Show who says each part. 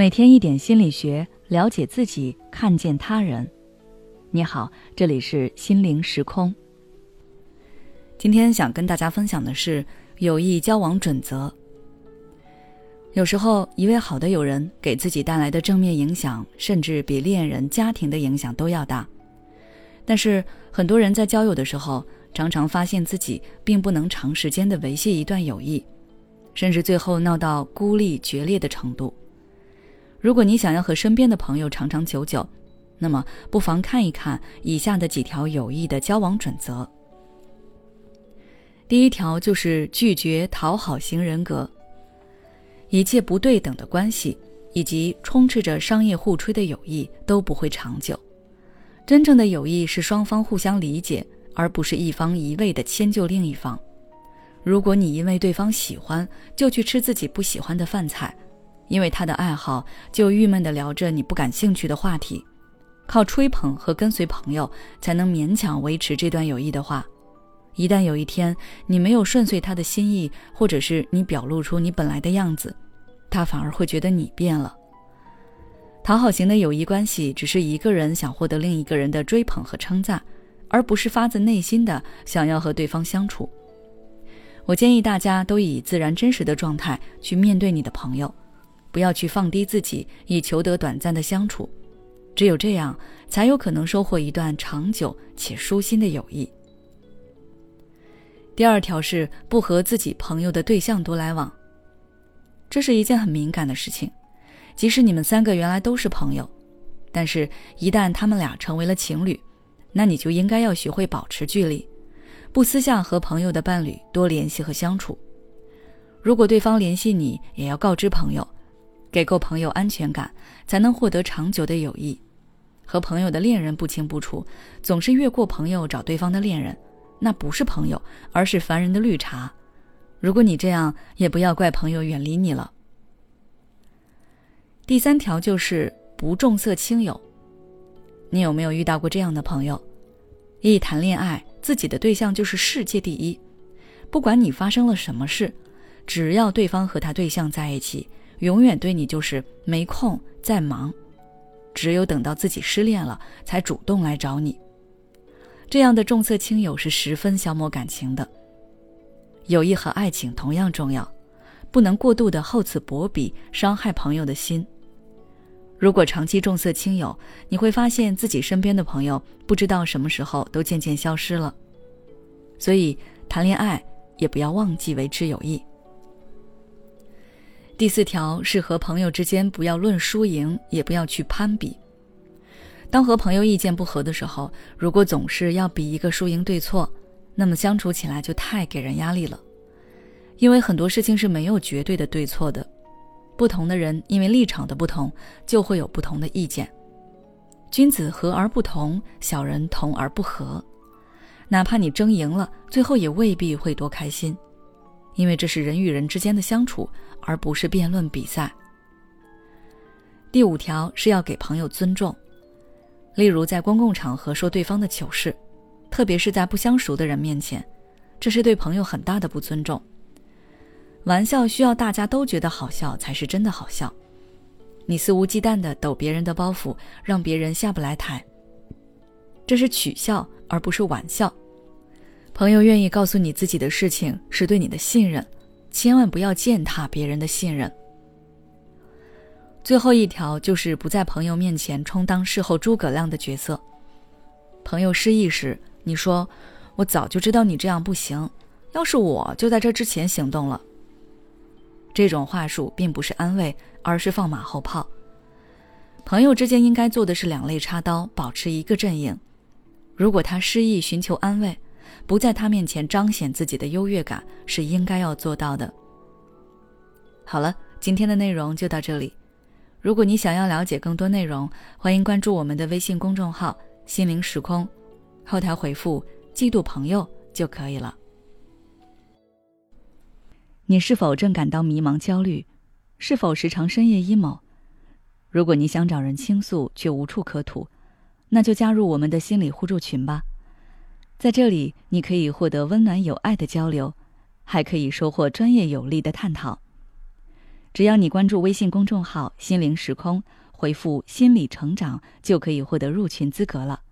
Speaker 1: 每天一点心理学，了解自己，看见他人。你好，这里是心灵时空。今天想跟大家分享的是友谊交往准则。有时候，一位好的友人给自己带来的正面影响，甚至比恋人、家庭的影响都要大。但是，很多人在交友的时候，常常发现自己并不能长时间的维系一段友谊，甚至最后闹到孤立决裂的程度。如果你想要和身边的朋友长长久久，那么不妨看一看以下的几条友谊的交往准则。第一条就是拒绝讨好型人格。一切不对等的关系以及充斥着商业互吹的友谊都不会长久。真正的友谊是双方互相理解，而不是一方一味的迁就另一方。如果你因为对方喜欢就去吃自己不喜欢的饭菜，因为他的爱好，就郁闷地聊着你不感兴趣的话题，靠吹捧和跟随朋友才能勉强维持这段友谊的话，一旦有一天你没有顺遂他的心意，或者是你表露出你本来的样子，他反而会觉得你变了。讨好型的友谊关系，只是一个人想获得另一个人的追捧和称赞，而不是发自内心的想要和对方相处。我建议大家都以自然真实的状态去面对你的朋友。不要去放低自己，以求得短暂的相处，只有这样，才有可能收获一段长久且舒心的友谊。第二条是不和自己朋友的对象多来往，这是一件很敏感的事情。即使你们三个原来都是朋友，但是一旦他们俩成为了情侣，那你就应该要学会保持距离，不私下和朋友的伴侣多联系和相处。如果对方联系你，也要告知朋友。给够朋友安全感，才能获得长久的友谊。和朋友的恋人不清不楚，总是越过朋友找对方的恋人，那不是朋友，而是烦人的绿茶。如果你这样，也不要怪朋友远离你了。第三条就是不重色轻友。你有没有遇到过这样的朋友？一谈恋爱，自己的对象就是世界第一，不管你发生了什么事，只要对方和他对象在一起。永远对你就是没空，在忙，只有等到自己失恋了，才主动来找你。这样的重色轻友是十分消磨感情的。友谊和爱情同样重要，不能过度的厚此薄彼，伤害朋友的心。如果长期重色轻友，你会发现自己身边的朋友不知道什么时候都渐渐消失了。所以谈恋爱也不要忘记维持友谊。第四条是和朋友之间不要论输赢，也不要去攀比。当和朋友意见不合的时候，如果总是要比一个输赢对错，那么相处起来就太给人压力了。因为很多事情是没有绝对的对错的，不同的人因为立场的不同，就会有不同的意见。君子和而不同，小人同而不和。哪怕你争赢了，最后也未必会多开心。因为这是人与人之间的相处，而不是辩论比赛。第五条是要给朋友尊重，例如在公共场合说对方的糗事，特别是在不相熟的人面前，这是对朋友很大的不尊重。玩笑需要大家都觉得好笑才是真的好笑，你肆无忌惮的抖别人的包袱，让别人下不来台，这是取笑而不是玩笑。朋友愿意告诉你自己的事情，是对你的信任，千万不要践踏别人的信任。最后一条就是不在朋友面前充当事后诸葛亮的角色。朋友失意时，你说：“我早就知道你这样不行，要是我就在这之前行动了。”这种话术并不是安慰，而是放马后炮。朋友之间应该做的是两肋插刀，保持一个阵营。如果他失意，寻求安慰。不在他面前彰显自己的优越感是应该要做到的。好了，今天的内容就到这里。如果你想要了解更多内容，欢迎关注我们的微信公众号“心灵时空”，后台回复“嫉妒朋友”就可以了。你是否正感到迷茫、焦虑？是否时常深夜 emo？如果你想找人倾诉却无处可吐，那就加入我们的心理互助群吧。在这里，你可以获得温暖有爱的交流，还可以收获专业有力的探讨。只要你关注微信公众号“心灵时空”，回复“心理成长”，就可以获得入群资格了。